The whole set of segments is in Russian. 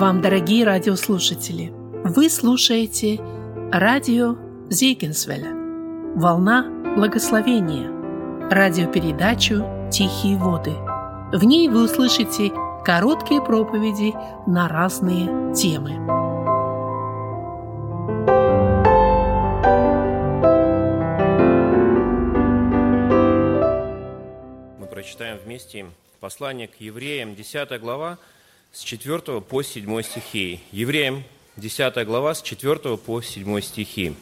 вам, дорогие радиослушатели! Вы слушаете радио Зейгенсвеля «Волна благословения» радиопередачу «Тихие воды». В ней вы услышите короткие проповеди на разные темы. Мы прочитаем вместе послание к евреям, 10 глава, с 4 по 7 стихи. Евреям, 10 глава, с 4 по 7 стихи.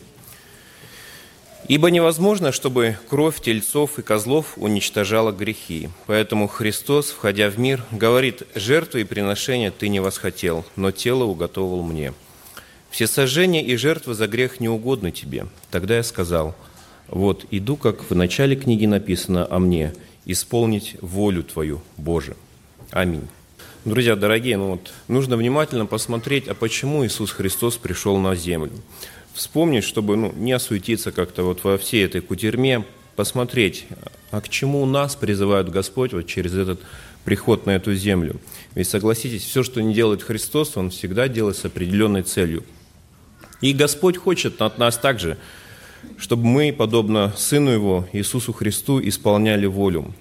«Ибо невозможно, чтобы кровь тельцов и козлов уничтожала грехи. Поэтому Христос, входя в мир, говорит, жертвы и приношения ты не восхотел, но тело уготовил мне. Все сожжения и жертвы за грех не угодны тебе. Тогда я сказал, вот иду, как в начале книги написано о мне, исполнить волю Твою, Боже. Аминь. Друзья дорогие, ну вот, нужно внимательно посмотреть, а почему Иисус Христос пришел на землю. Вспомнить, чтобы ну, не осуетиться как-то вот во всей этой кутерьме, посмотреть, а к чему нас призывает Господь вот через этот приход на эту землю. Ведь согласитесь, все, что не делает Христос, Он всегда делает с определенной целью. И Господь хочет от нас также, чтобы мы, подобно Сыну Его, Иисусу Христу, исполняли волю.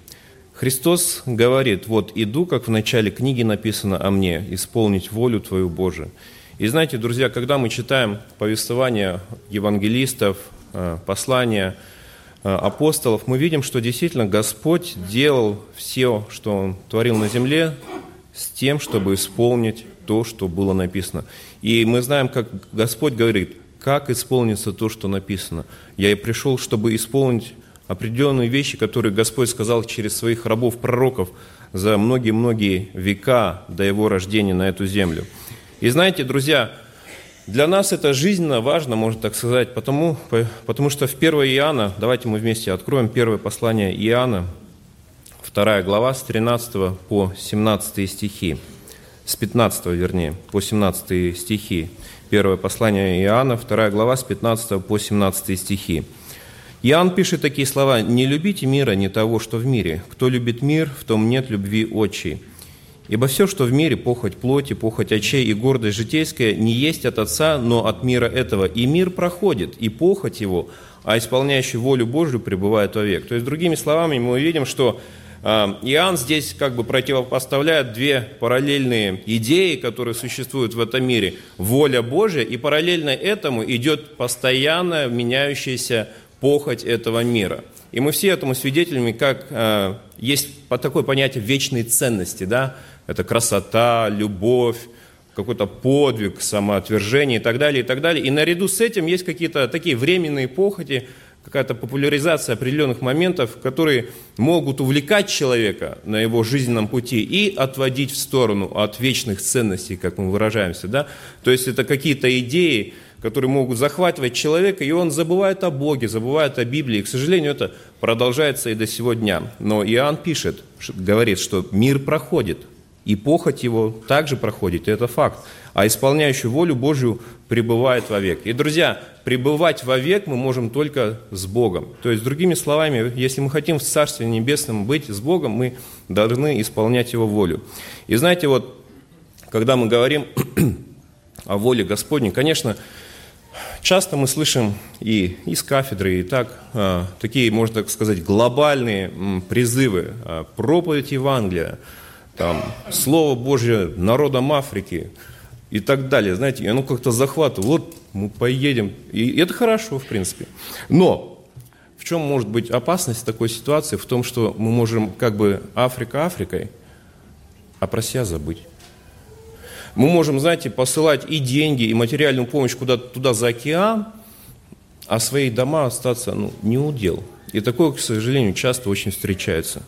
Христос говорит, вот иду, как в начале книги написано о мне, исполнить волю Твою Божию. И знаете, друзья, когда мы читаем повествования евангелистов, э, послания э, апостолов, мы видим, что действительно Господь делал все, что Он творил на земле, с тем, чтобы исполнить то, что было написано. И мы знаем, как Господь говорит, как исполнится то, что написано. Я и пришел, чтобы исполнить определенные вещи, которые Господь сказал через своих рабов-пророков за многие-многие века до Его рождения на эту землю. И знаете, друзья, для нас это жизненно важно, можно так сказать, потому, потому что в 1 Иоанна, давайте мы вместе откроем первое послание Иоанна, вторая глава с 13 по 17 стихи, с 15 вернее, по 17 стихи. Первое послание Иоанна, вторая глава с 15 по 17 стихи. Иоанн пишет такие слова «Не любите мира, не того, что в мире. Кто любит мир, в том нет любви отчей. Ибо все, что в мире, похоть плоти, похоть очей и гордость житейская, не есть от Отца, но от мира этого. И мир проходит, и похоть его, а исполняющий волю Божию пребывает вовек». То есть, другими словами, мы видим, что а, Иоанн здесь как бы противопоставляет две параллельные идеи, которые существуют в этом мире. Воля Божья, и параллельно этому идет постоянно меняющаяся похоть этого мира. И мы все этому свидетелями, как э, есть такое понятие вечной ценности, да, это красота, любовь, какой-то подвиг, самоотвержение и так далее, и так далее. И наряду с этим есть какие-то такие временные похоти, какая-то популяризация определенных моментов, которые могут увлекать человека на его жизненном пути и отводить в сторону от вечных ценностей, как мы выражаемся. Да? То есть это какие-то идеи, которые могут захватывать человека, и он забывает о Боге, забывает о Библии. И, к сожалению, это продолжается и до сего дня. Но Иоанн пишет, говорит, что мир проходит, и похоть его также проходит, и это факт. А исполняющий волю Божью пребывает вовек. И, друзья, пребывать вовек мы можем только с Богом. То есть, другими словами, если мы хотим в Царстве Небесном быть с Богом, мы должны исполнять Его волю. И знаете, вот, когда мы говорим о воле Господней, конечно, Часто мы слышим и из кафедры, и так, а, такие, можно так сказать, глобальные призывы, а, проповедь Евангелия, там, Слово Божье народам Африки и так далее. Знаете, и оно как-то захватывает. Вот мы поедем. И это хорошо, в принципе. Но в чем может быть опасность такой ситуации? В том, что мы можем как бы Африка Африкой, а про себя забыть. Мы можем, знаете, посылать и деньги, и материальную помощь куда-то туда за океан, а свои дома остаться ну, не удел. И такое, к сожалению, часто очень встречается.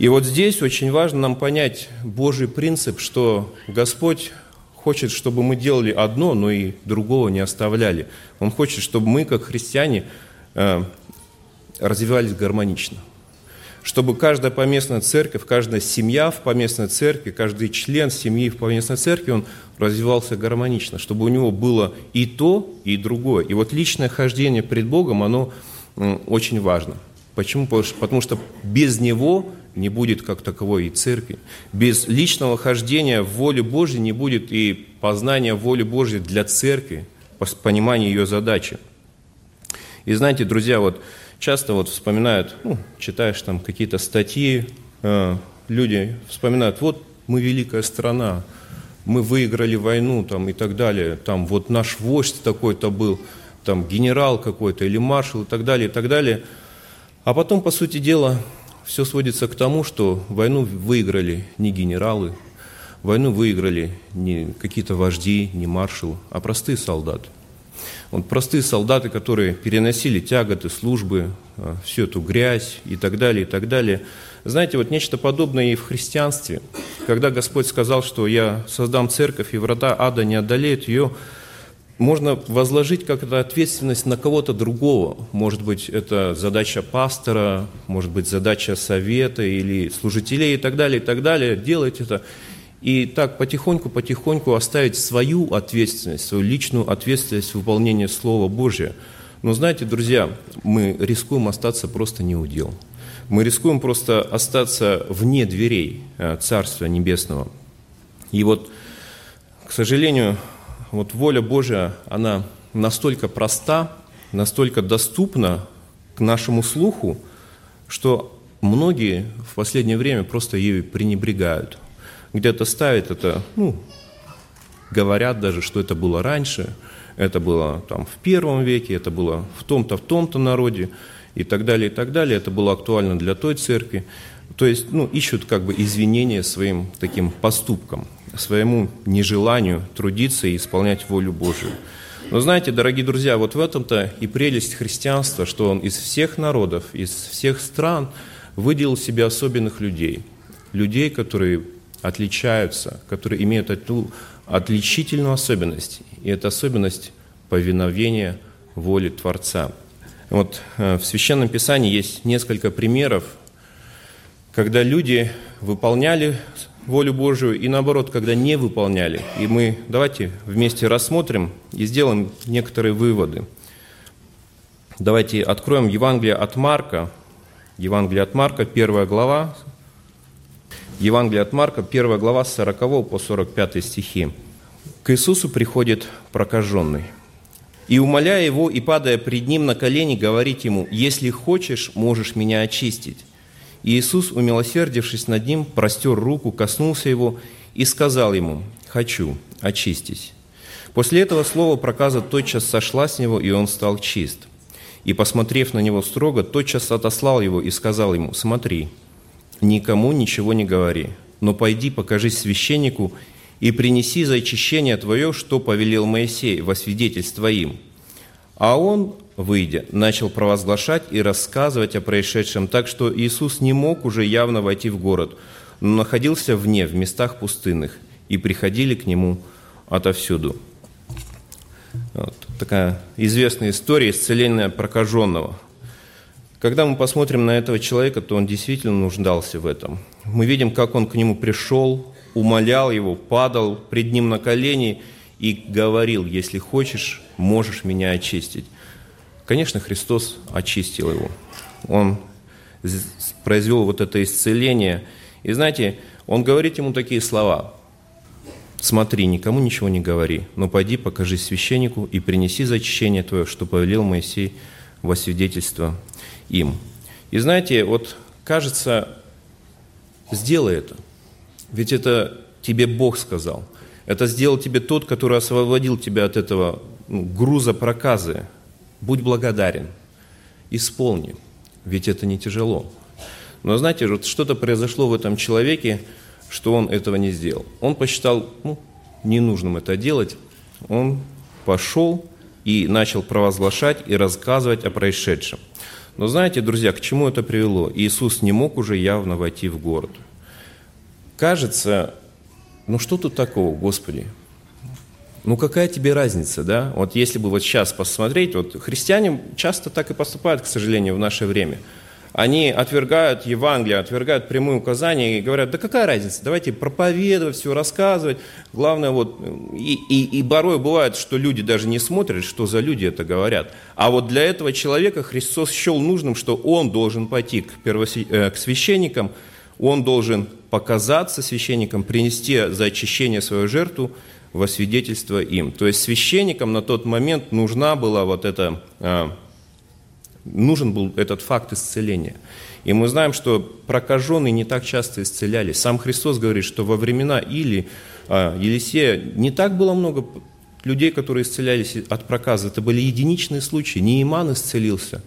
И вот здесь очень важно нам понять Божий принцип, что Господь хочет, чтобы мы делали одно, но и другого не оставляли. Он хочет, чтобы мы, как христиане, э, развивались гармонично чтобы каждая поместная церковь, каждая семья в поместной церкви, каждый член семьи в поместной церкви, он развивался гармонично, чтобы у него было и то, и другое. И вот личное хождение пред Богом, оно очень важно. Почему? Потому что без него не будет как таковой и церкви. Без личного хождения в воле Божьей не будет и познания воли Божьей для церкви, понимания ее задачи. И знаете, друзья, вот часто вот вспоминают, ну, читаешь там какие-то статьи, э, люди вспоминают, вот мы великая страна, мы выиграли войну там, и так далее, там вот наш вождь такой-то был, там генерал какой-то или маршал и так далее, и так далее. А потом, по сути дела, все сводится к тому, что войну выиграли не генералы, войну выиграли не какие-то вожди, не маршалы, а простые солдаты. Вот простые солдаты, которые переносили тяготы, службы, а, всю эту грязь и так далее, и так далее. Знаете, вот нечто подобное и в христианстве. Когда Господь сказал, что «я создам церковь, и врата ада не одолеют ее», можно возложить как-то ответственность на кого-то другого. Может быть, это задача пастора, может быть, задача совета или служителей и так далее, и так далее. Делать это. И так потихоньку-потихоньку оставить свою ответственность, свою личную ответственность в выполнении Слова Божия. Но знаете, друзья, мы рискуем остаться просто неудел. Мы рискуем просто остаться вне дверей э, Царства Небесного. И вот, к сожалению, вот воля Божья, она настолько проста, настолько доступна к нашему слуху, что многие в последнее время просто ею пренебрегают. Где-то ставят это, ну, говорят даже, что это было раньше, это было там в первом веке, это было в том-то, в том-то народе и так далее, и так далее. Это было актуально для той церкви. То есть, ну, ищут как бы извинения своим таким поступкам своему нежеланию трудиться и исполнять волю Божию. Но знаете, дорогие друзья, вот в этом-то и прелесть христианства, что он из всех народов, из всех стран выделил себе особенных людей. Людей, которые отличаются, которые имеют эту отличительную особенность. И это особенность повиновения воле Творца. Вот э, в Священном Писании есть несколько примеров, когда люди выполняли волю Божию и наоборот, когда не выполняли. И мы давайте вместе рассмотрим и сделаем некоторые выводы. Давайте откроем Евангелие от Марка. Евангелие от Марка, первая глава. Евангелие от Марка, первая глава, с 40 по 45 стихи. К Иисусу приходит прокаженный. И, умоляя его и падая пред ним на колени, говорит ему, «Если хочешь, можешь меня очистить». И Иисус, умилосердившись над ним, простер руку, коснулся его и сказал ему, «Хочу, очистись». После этого слова проказа тотчас сошла с него, и он стал чист. И, посмотрев на него строго, тотчас отослал его и сказал ему, «Смотри, никому ничего не говори, но пойди, покажись священнику и принеси за очищение твое, что повелел Моисей во свидетельство им». А он, выйдя, начал провозглашать и рассказывать о происшедшем, так что Иисус не мог уже явно войти в город, но находился вне, в местах пустынных, и приходили к нему отовсюду. Вот такая известная история исцеления прокаженного. Когда мы посмотрим на этого человека, то он действительно нуждался в этом. Мы видим, как он к нему пришел, умолял его, падал пред ним на колени и говорил, если хочешь, можешь меня очистить. Конечно, Христос очистил его. Он произвел вот это исцеление. И знаете, он говорит ему такие слова. «Смотри, никому ничего не говори, но пойди, покажи священнику и принеси за очищение твое, что повелел Моисей во свидетельство им». И знаете, вот кажется, сделай это. Ведь это тебе Бог сказал. Это сделал тебе тот, который освободил тебя от этого ну, груза проказы, будь благодарен, исполни, ведь это не тяжело. Но знаете, вот что-то произошло в этом человеке, что он этого не сделал. Он посчитал ну, ненужным это делать, он пошел и начал провозглашать и рассказывать о происшедшем. Но знаете, друзья, к чему это привело? Иисус не мог уже явно войти в город. Кажется, ну что тут такого, Господи? Ну какая тебе разница, да? Вот если бы вот сейчас посмотреть, вот христиане часто так и поступают, к сожалению, в наше время. Они отвергают Евангелие, отвергают прямые указания и говорят, да какая разница, давайте проповедовать, все рассказывать. Главное, вот, и, и, и порой бывает, что люди даже не смотрят, что за люди это говорят. А вот для этого человека Христос счел нужным, что он должен пойти к, первосвя... Э, к священникам, он должен показаться священникам, принести за очищение свою жертву во свидетельство им. То есть священникам на тот момент нужна была вот эта а, нужен был этот факт исцеления. И мы знаем, что прокаженные не так часто исцелялись. Сам Христос говорит, что во времена Или, а, Елисея не так было много людей, которые исцелялись от проказа. Это были единичные случаи. Не Иман исцелился.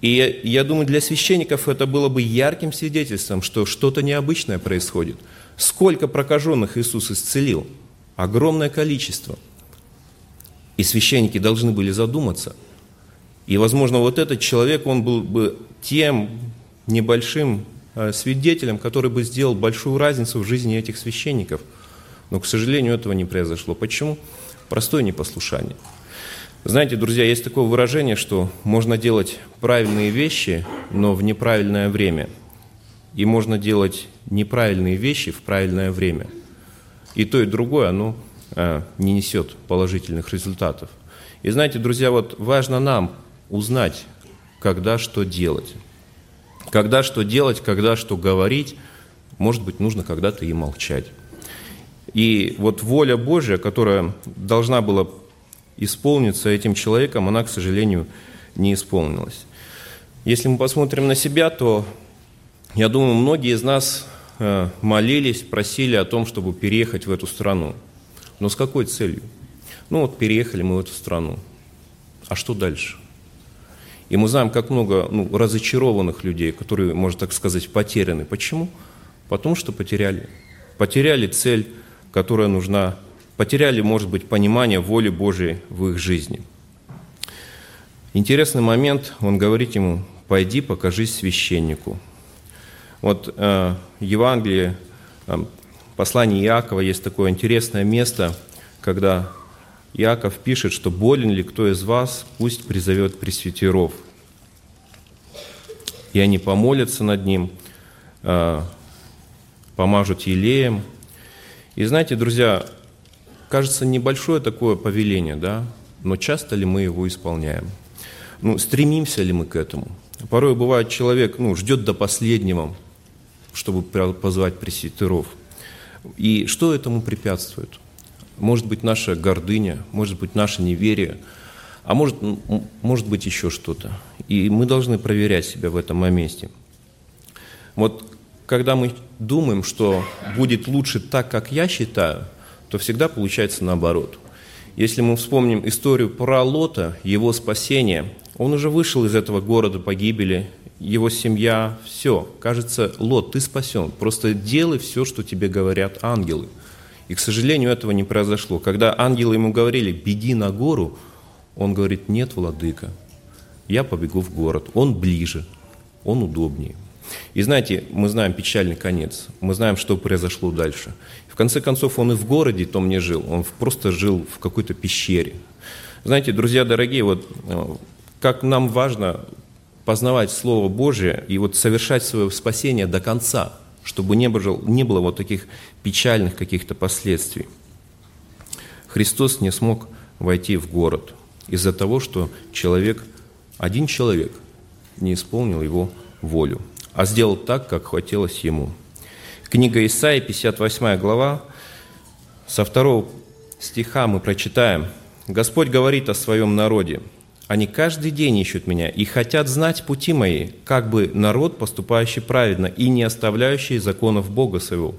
И я думаю, для священников это было бы ярким свидетельством, что что-то необычное происходит. Сколько прокаженных Иисус исцелил? Огромное количество. И священники должны были задуматься – и, возможно, вот этот человек, он был бы тем небольшим э, свидетелем, который бы сделал большую разницу в жизни этих священников. Но, к сожалению, этого не произошло. Почему? Простое непослушание. Знаете, друзья, есть такое выражение, что можно делать правильные вещи, но в неправильное время. И можно делать неправильные вещи в правильное время. И то, и другое, оно а, не несет положительных результатов. И знаете, друзья, вот важно нам узнать, когда что делать. Когда что делать, когда что говорить, может быть, нужно когда-то и молчать. И вот воля Божья, которая должна была исполниться этим человеком, она, к сожалению, не исполнилась. Если мы посмотрим на себя, то, я думаю, многие из нас э, молились, просили о том, чтобы переехать в эту страну. Но с какой целью? Ну вот переехали мы в эту страну. А что дальше? И мы знаем, как много ну, разочарованных людей, которые, можно так сказать, потеряны. Почему? Потому что потеряли. Потеряли цель, которая нужна. Потеряли, может быть, понимание воли Божией в их жизни. Интересный момент, он говорит ему, пойди покажись священнику. Вот э, в Евангелии, э, послании Иакова есть такое интересное место, когда Иаков пишет, что болен ли кто из вас, пусть призовет пресвитеров. И они помолятся над ним, а, помажут елеем. И знаете, друзья, кажется, небольшое такое повеление, да, но часто ли мы его исполняем? Ну, стремимся ли мы к этому? Порой бывает человек, ну, ждет до последнего, чтобы позвать пресвитеров. И что этому препятствует? Может быть наша гордыня, может быть наше неверие, а может, может быть еще что-то. И мы должны проверять себя в этом моменте. Вот когда мы думаем, что будет лучше так, как я считаю, то всегда получается наоборот. Если мы вспомним историю про Лота, его спасение, он уже вышел из этого города погибели, его семья, все. Кажется, Лот, ты спасен. Просто делай все, что тебе говорят ангелы – и, к сожалению, этого не произошло. Когда ангелы ему говорили, беги на гору, он говорит, нет, владыка, я побегу в город. Он ближе, он удобнее. И знаете, мы знаем печальный конец, мы знаем, что произошло дальше. В конце концов, он и в городе том не жил, он просто жил в какой-то пещере. Знаете, друзья дорогие, вот э, как нам важно познавать Слово Божие и вот совершать свое спасение до конца – чтобы не было, не было вот таких печальных каких-то последствий. Христос не смог войти в город из-за того, что человек, один человек не исполнил его волю, а сделал так, как хотелось ему. Книга Исаии, 58 глава, со второго стиха мы прочитаем. «Господь говорит о своем народе, они каждый день ищут меня и хотят знать пути мои, как бы народ, поступающий праведно и не оставляющий законов Бога своего.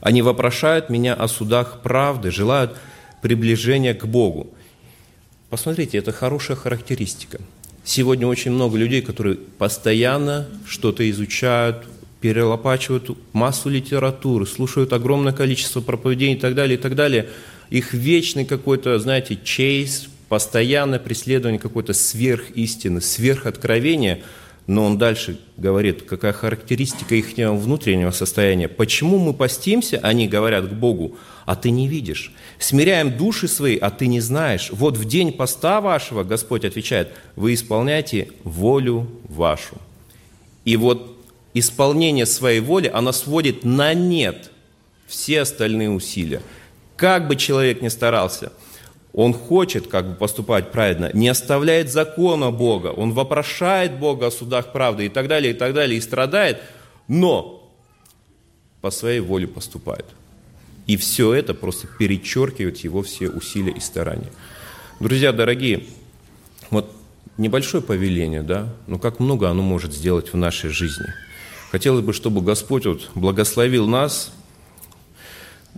Они вопрошают меня о судах правды, желают приближения к Богу. Посмотрите, это хорошая характеристика. Сегодня очень много людей, которые постоянно что-то изучают, перелопачивают массу литературы, слушают огромное количество проповедей и так далее, и так далее. Их вечный какой-то, знаете, чейз, постоянное преследование какой-то сверхистины, сверхоткровения, но он дальше говорит, какая характеристика их внутреннего состояния. Почему мы постимся, они говорят к Богу, а ты не видишь. Смиряем души свои, а ты не знаешь. Вот в день поста вашего, Господь отвечает, вы исполняете волю вашу. И вот исполнение своей воли, оно сводит на нет все остальные усилия. Как бы человек ни старался, он хочет как бы поступать правильно, не оставляет закона Бога, он вопрошает Бога о судах правды и так далее, и так далее, и страдает, но по своей воле поступает. И все это просто перечеркивает его все усилия и старания. Друзья дорогие, вот небольшое повеление, да, но как много оно может сделать в нашей жизни. Хотелось бы, чтобы Господь вот благословил нас,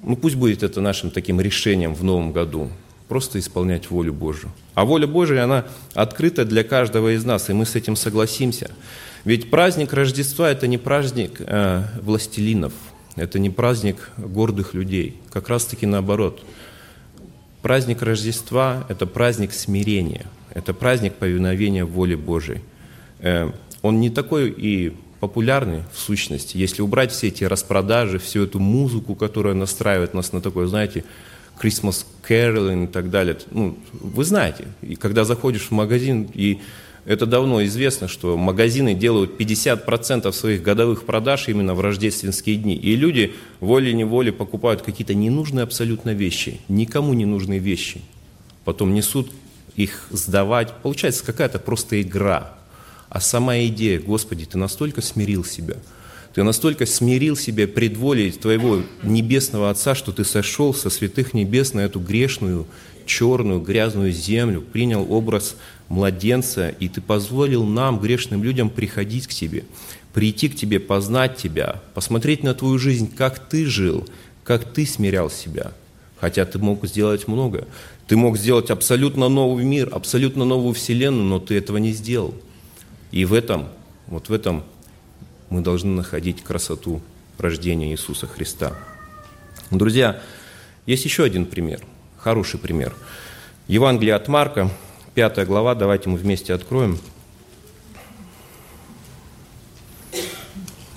ну пусть будет это нашим таким решением в новом году, просто исполнять волю Божию. А воля Божия, она открыта для каждого из нас, и мы с этим согласимся. Ведь праздник Рождества – это не праздник э, властелинов – это не праздник гордых людей, как раз-таки наоборот. Праздник Рождества – это праздник смирения, это праздник повиновения воле Божией. Э, он не такой и популярный в сущности. Если убрать все эти распродажи, всю эту музыку, которая настраивает нас на такое, знаете, Christmas caroling и так далее. Ну, вы знаете, и когда заходишь в магазин и это давно известно, что магазины делают 50% своих годовых продаж именно в рождественские дни. И люди волей-неволей покупают какие-то ненужные абсолютно вещи, никому не нужные вещи. Потом несут их сдавать. Получается какая-то просто игра. А сама идея, Господи, Ты настолько смирил себя, Ты настолько смирил себя пред волей Твоего Небесного Отца, что Ты сошел со святых небес на эту грешную, черную, грязную землю, принял образ младенца, и Ты позволил нам, грешным людям, приходить к Тебе, прийти к Тебе, познать Тебя, посмотреть на Твою жизнь, как Ты жил, как Ты смирял себя. Хотя Ты мог сделать много. Ты мог сделать абсолютно новый мир, абсолютно новую вселенную, но Ты этого не сделал. И в этом, вот в этом мы должны находить красоту рождения Иисуса Христа. Друзья, есть еще один пример, хороший пример. Евангелие от Марка, Пятая глава, давайте мы вместе откроем.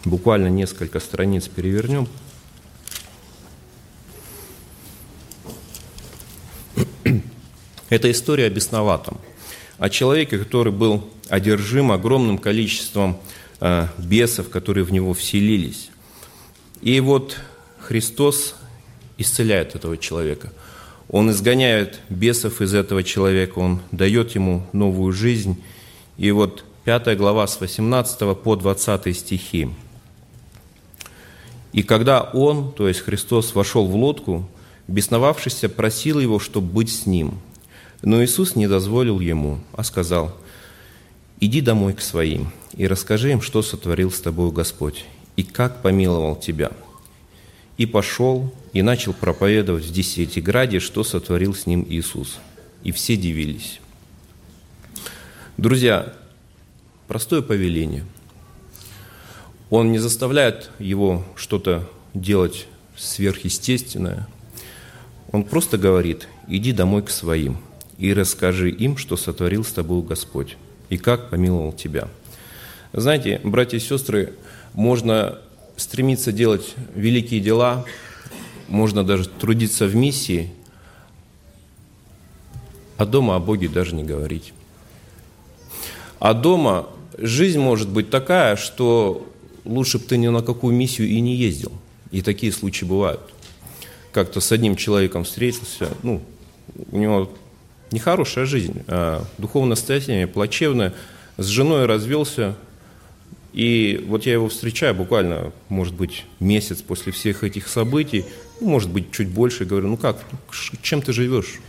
Буквально несколько страниц перевернем. Это история о бесноватом, о человеке, который был одержим огромным количеством бесов, которые в него вселились. И вот Христос исцеляет этого человека – он изгоняет бесов из этого человека, он дает ему новую жизнь. И вот 5 глава с 18 по 20 стихи. «И когда он, то есть Христос, вошел в лодку, бесновавшийся просил его, чтобы быть с ним. Но Иисус не дозволил ему, а сказал, «Иди домой к своим и расскажи им, что сотворил с тобою Господь, и как помиловал тебя». И пошел, и начал проповедовать в Десятиграде, что сотворил с ним Иисус. И все дивились. Друзья, простое повеление. Он не заставляет его что-то делать сверхъестественное. Он просто говорит, иди домой к своим и расскажи им, что сотворил с тобой Господь и как помиловал тебя. Знаете, братья и сестры, можно стремиться делать великие дела, можно даже трудиться в миссии, а дома о Боге даже не говорить. А дома жизнь может быть такая, что лучше бы ты ни на какую миссию и не ездил. И такие случаи бывают. Как-то с одним человеком встретился, ну, у него нехорошая жизнь, а духовное состояние плачевное, с женой развелся, и вот я его встречаю буквально, может быть, месяц после всех этих событий, ну, может быть, чуть больше, говорю, ну как, чем ты живешь?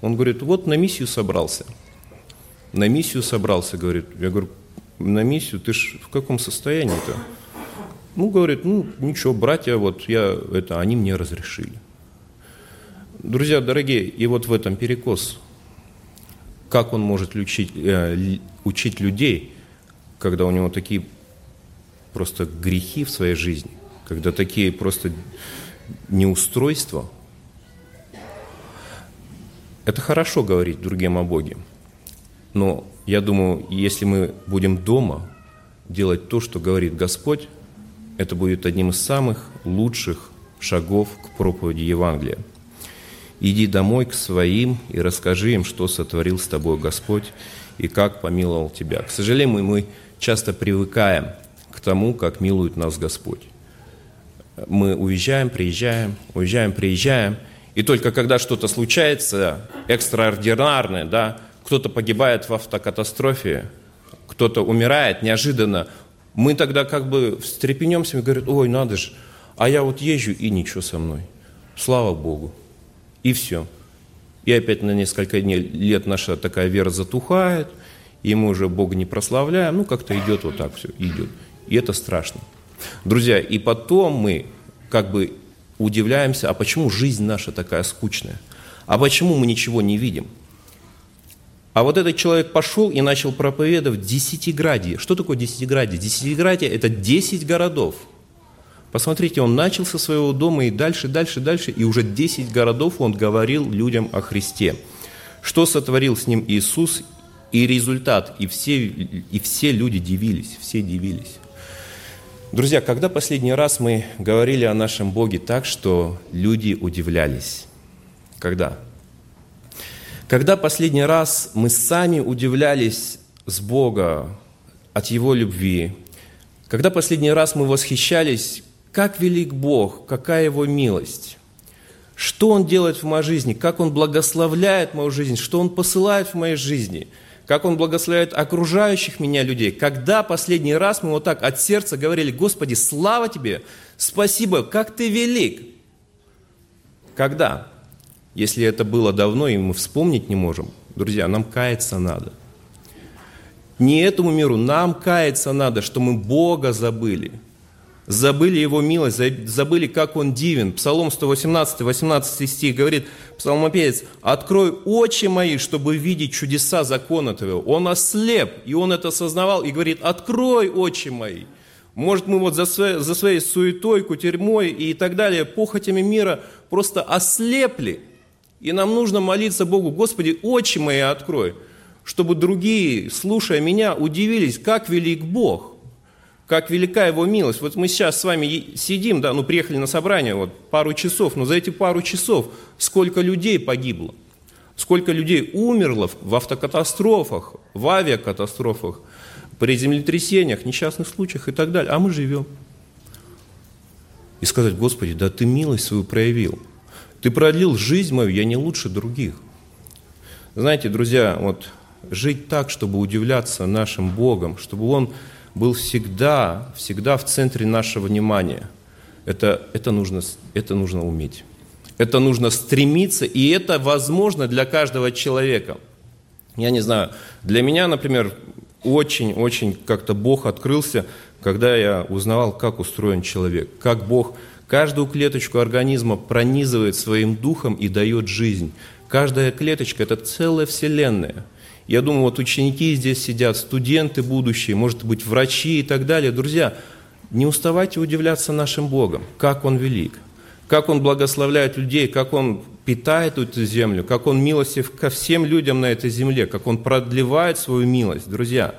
Он говорит, вот на миссию собрался. На миссию собрался, говорит. Я говорю, на миссию, ты ж в каком состоянии-то? Ну, говорит, ну, ничего, братья, вот я, это, они мне разрешили. Друзья дорогие, и вот в этом перекос. Как он может учить, э, учить людей – когда у него такие просто грехи в своей жизни, когда такие просто неустройства, это хорошо говорить другим о Боге. Но я думаю, если мы будем дома делать то, что говорит Господь, это будет одним из самых лучших шагов к проповеди Евангелия. Иди домой к своим и расскажи им, что сотворил с тобой Господь и как помиловал тебя. К сожалению, мы часто привыкаем к тому, как милует нас Господь. Мы уезжаем, приезжаем, уезжаем, приезжаем, и только когда что-то случается экстраординарное, да, кто-то погибает в автокатастрофе, кто-то умирает неожиданно, мы тогда как бы встрепенемся и говорим, ой, надо же, а я вот езжу и ничего со мной. Слава Богу. И все. И опять на несколько дней, лет наша такая вера затухает, и мы уже Бога не прославляем, ну как-то идет вот так все, идет. И это страшно. Друзья, и потом мы как бы удивляемся, а почему жизнь наша такая скучная? А почему мы ничего не видим? А вот этот человек пошел и начал проповедовать Десятиградие. Что такое Десятиградие? Десятиградие – это десять городов. Посмотрите, он начал со своего дома и дальше, дальше, дальше, и уже десять городов он говорил людям о Христе. Что сотворил с ним Иисус, и результат, и все, и все люди дивились, все дивились. Друзья, когда последний раз мы говорили о нашем Боге так, что люди удивлялись? Когда? Когда последний раз мы сами удивлялись с Бога от Его любви? Когда последний раз мы восхищались, как велик Бог, какая Его милость? Что Он делает в моей жизни? Как Он благословляет мою жизнь? Что Он посылает в моей жизни – как Он благословляет окружающих меня людей. Когда последний раз мы вот так от сердца говорили, Господи, слава Тебе, спасибо, как Ты велик. Когда? Если это было давно, и мы вспомнить не можем, друзья, нам каяться надо. Не этому миру, нам каяться надо, что мы Бога забыли – забыли Его милость, забыли, как Он дивен. Псалом 118, 18 стих говорит, псалмопевец, «Открой очи мои, чтобы видеть чудеса закона Твоего». Он ослеп, и он это осознавал, и говорит, «Открой очи мои». Может, мы вот за своей, за своей суетой, кутерьмой и так далее, похотями мира просто ослепли. И нам нужно молиться Богу, Господи, очи мои открой, чтобы другие, слушая меня, удивились, как велик Бог – как велика его милость. Вот мы сейчас с вами сидим, да, ну приехали на собрание, вот пару часов, но за эти пару часов сколько людей погибло, сколько людей умерло в автокатастрофах, в авиакатастрофах, при землетрясениях, несчастных случаях и так далее, а мы живем. И сказать, Господи, да Ты милость свою проявил. Ты продлил жизнь мою, я не лучше других. Знаете, друзья, вот жить так, чтобы удивляться нашим Богом, чтобы Он был всегда, всегда в центре нашего внимания. Это, это, нужно, это нужно уметь. Это нужно стремиться, и это возможно для каждого человека. Я не знаю, для меня, например, очень-очень как-то Бог открылся, когда я узнавал, как устроен человек, как Бог каждую клеточку организма пронизывает своим духом и дает жизнь. Каждая клеточка – это целая вселенная – я думаю, вот ученики здесь сидят, студенты будущие, может быть, врачи и так далее. Друзья, не уставайте удивляться нашим Богом, как Он велик, как Он благословляет людей, как Он питает эту землю, как Он милостив ко всем людям на этой земле, как Он продлевает свою милость. Друзья,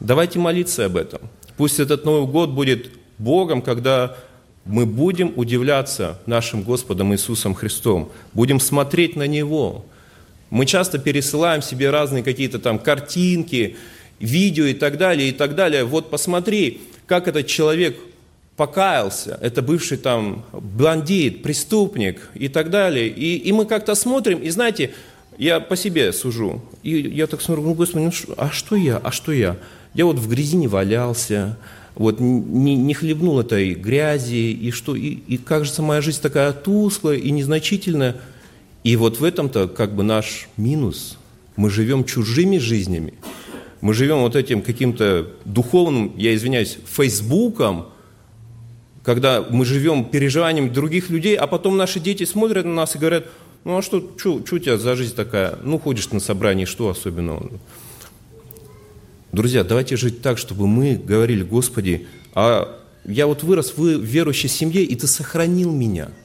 давайте молиться об этом. Пусть этот Новый год будет Богом, когда мы будем удивляться нашим Господом Иисусом Христом, будем смотреть на Него – мы часто пересылаем себе разные какие-то там картинки, видео и так далее, и так далее. Вот посмотри, как этот человек покаялся, это бывший там бандит, преступник и так далее. И, и мы как-то смотрим, и знаете, я по себе сужу. И я так смотрю, ну, Господи, ну, а что я, а что я? Я вот в грязи не валялся, вот не, не хлебнул этой грязи, и что, и, и кажется, моя жизнь такая тусклая и незначительная – и вот в этом-то как бы наш минус. Мы живем чужими жизнями. Мы живем вот этим каким-то духовным, я извиняюсь, фейсбуком, когда мы живем переживанием других людей, а потом наши дети смотрят на нас и говорят, ну а что, что, у тебя за жизнь такая? Ну, ходишь на собрание, что особенного? Друзья, давайте жить так, чтобы мы говорили, Господи, а я вот вырос в верующей семье, и Ты сохранил меня –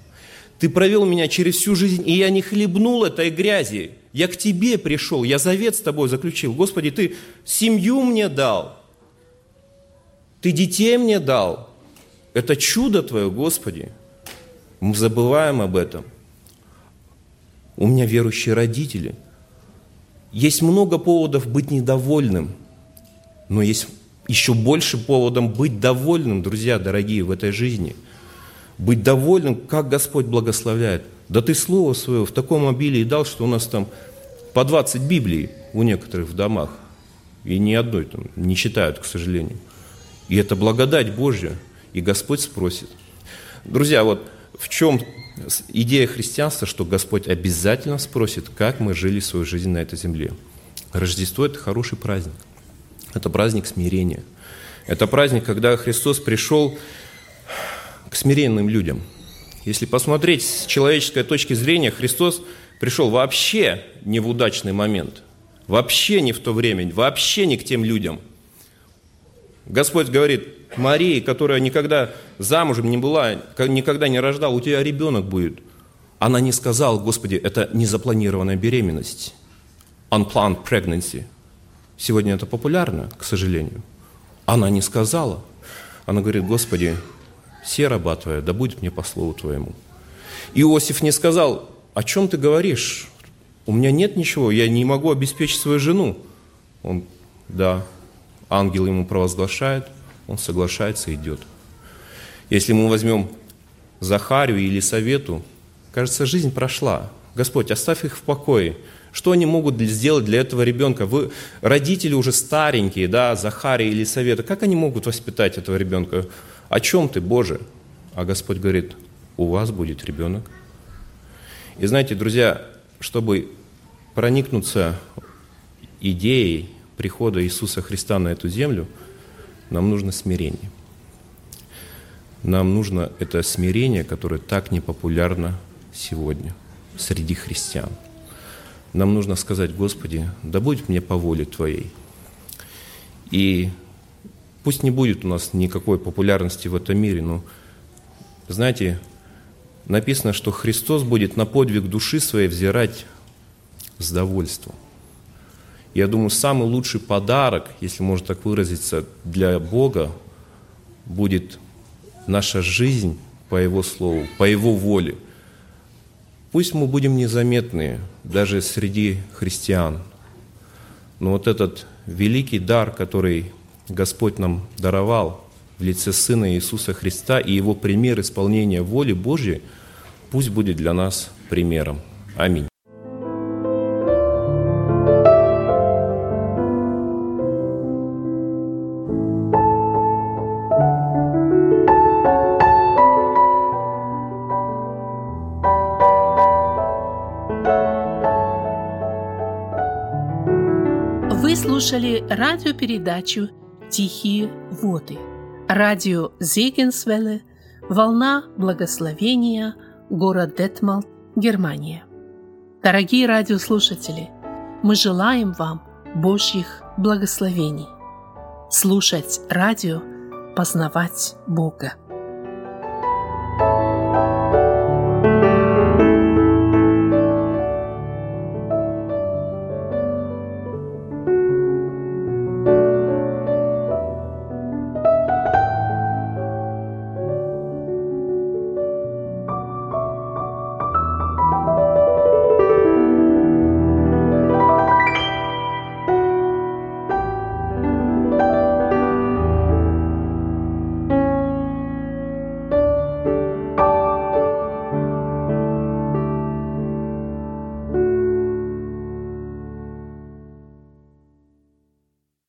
ты провел меня через всю жизнь, и я не хлебнул этой грязи. Я к Тебе пришел, я завет с Тобой заключил. Господи, Ты семью мне дал, Ты детей мне дал. Это чудо Твое, Господи. Мы забываем об этом. У меня верующие родители. Есть много поводов быть недовольным, но есть еще больше поводом быть довольным, друзья дорогие, в этой жизни. Быть довольным, как Господь благословляет. Да ты слово свое в таком обилии дал, что у нас там по 20 Библий у некоторых в домах. И ни одной там не читают, к сожалению. И это благодать Божья. И Господь спросит. Друзья, вот в чем идея христианства, что Господь обязательно спросит, как мы жили свою жизнь на этой земле. Рождество – это хороший праздник. Это праздник смирения. Это праздник, когда Христос пришел к смиренным людям. Если посмотреть с человеческой точки зрения, Христос пришел вообще не в удачный момент, вообще не в то время, вообще не к тем людям. Господь говорит, Марии, которая никогда замужем не была, никогда не рождала, у тебя ребенок будет. Она не сказала, Господи, это незапланированная беременность. Unplanned pregnancy. Сегодня это популярно, к сожалению. Она не сказала. Она говорит, Господи, все раба Твоя, да будет мне по слову Твоему. Иосиф не сказал, о чем ты говоришь? У меня нет ничего, я не могу обеспечить свою жену. Он, да, ангел ему провозглашает, он соглашается и идет. Если мы возьмем Захарию или Совету, кажется, жизнь прошла. Господь, оставь их в покое. Что они могут сделать для этого ребенка? Вы, родители уже старенькие, да, Захария или Совета, как они могут воспитать этого ребенка? О чем ты, Боже? А Господь говорит, у вас будет ребенок. И знаете, друзья, чтобы проникнуться идеей прихода Иисуса Христа на эту землю, нам нужно смирение. Нам нужно это смирение, которое так непопулярно сегодня среди христиан. Нам нужно сказать, Господи, да будет мне по воле Твоей. И пусть не будет у нас никакой популярности в этом мире, но, знаете, написано, что Христос будет на подвиг души своей взирать с довольством. Я думаю, самый лучший подарок, если можно так выразиться, для Бога будет наша жизнь по Его Слову, по Его воле. Пусть мы будем незаметны даже среди христиан, но вот этот великий дар, который Господь нам даровал в лице Сына Иисуса Христа и Его пример исполнения воли Божьей, пусть будет для нас примером. Аминь. слушали радиопередачу «Тихие воды». Радио Зегенсвелле, «Волна благословения», город Детмалт, Германия. Дорогие радиослушатели, мы желаем вам Божьих благословений. Слушать радио, познавать Бога.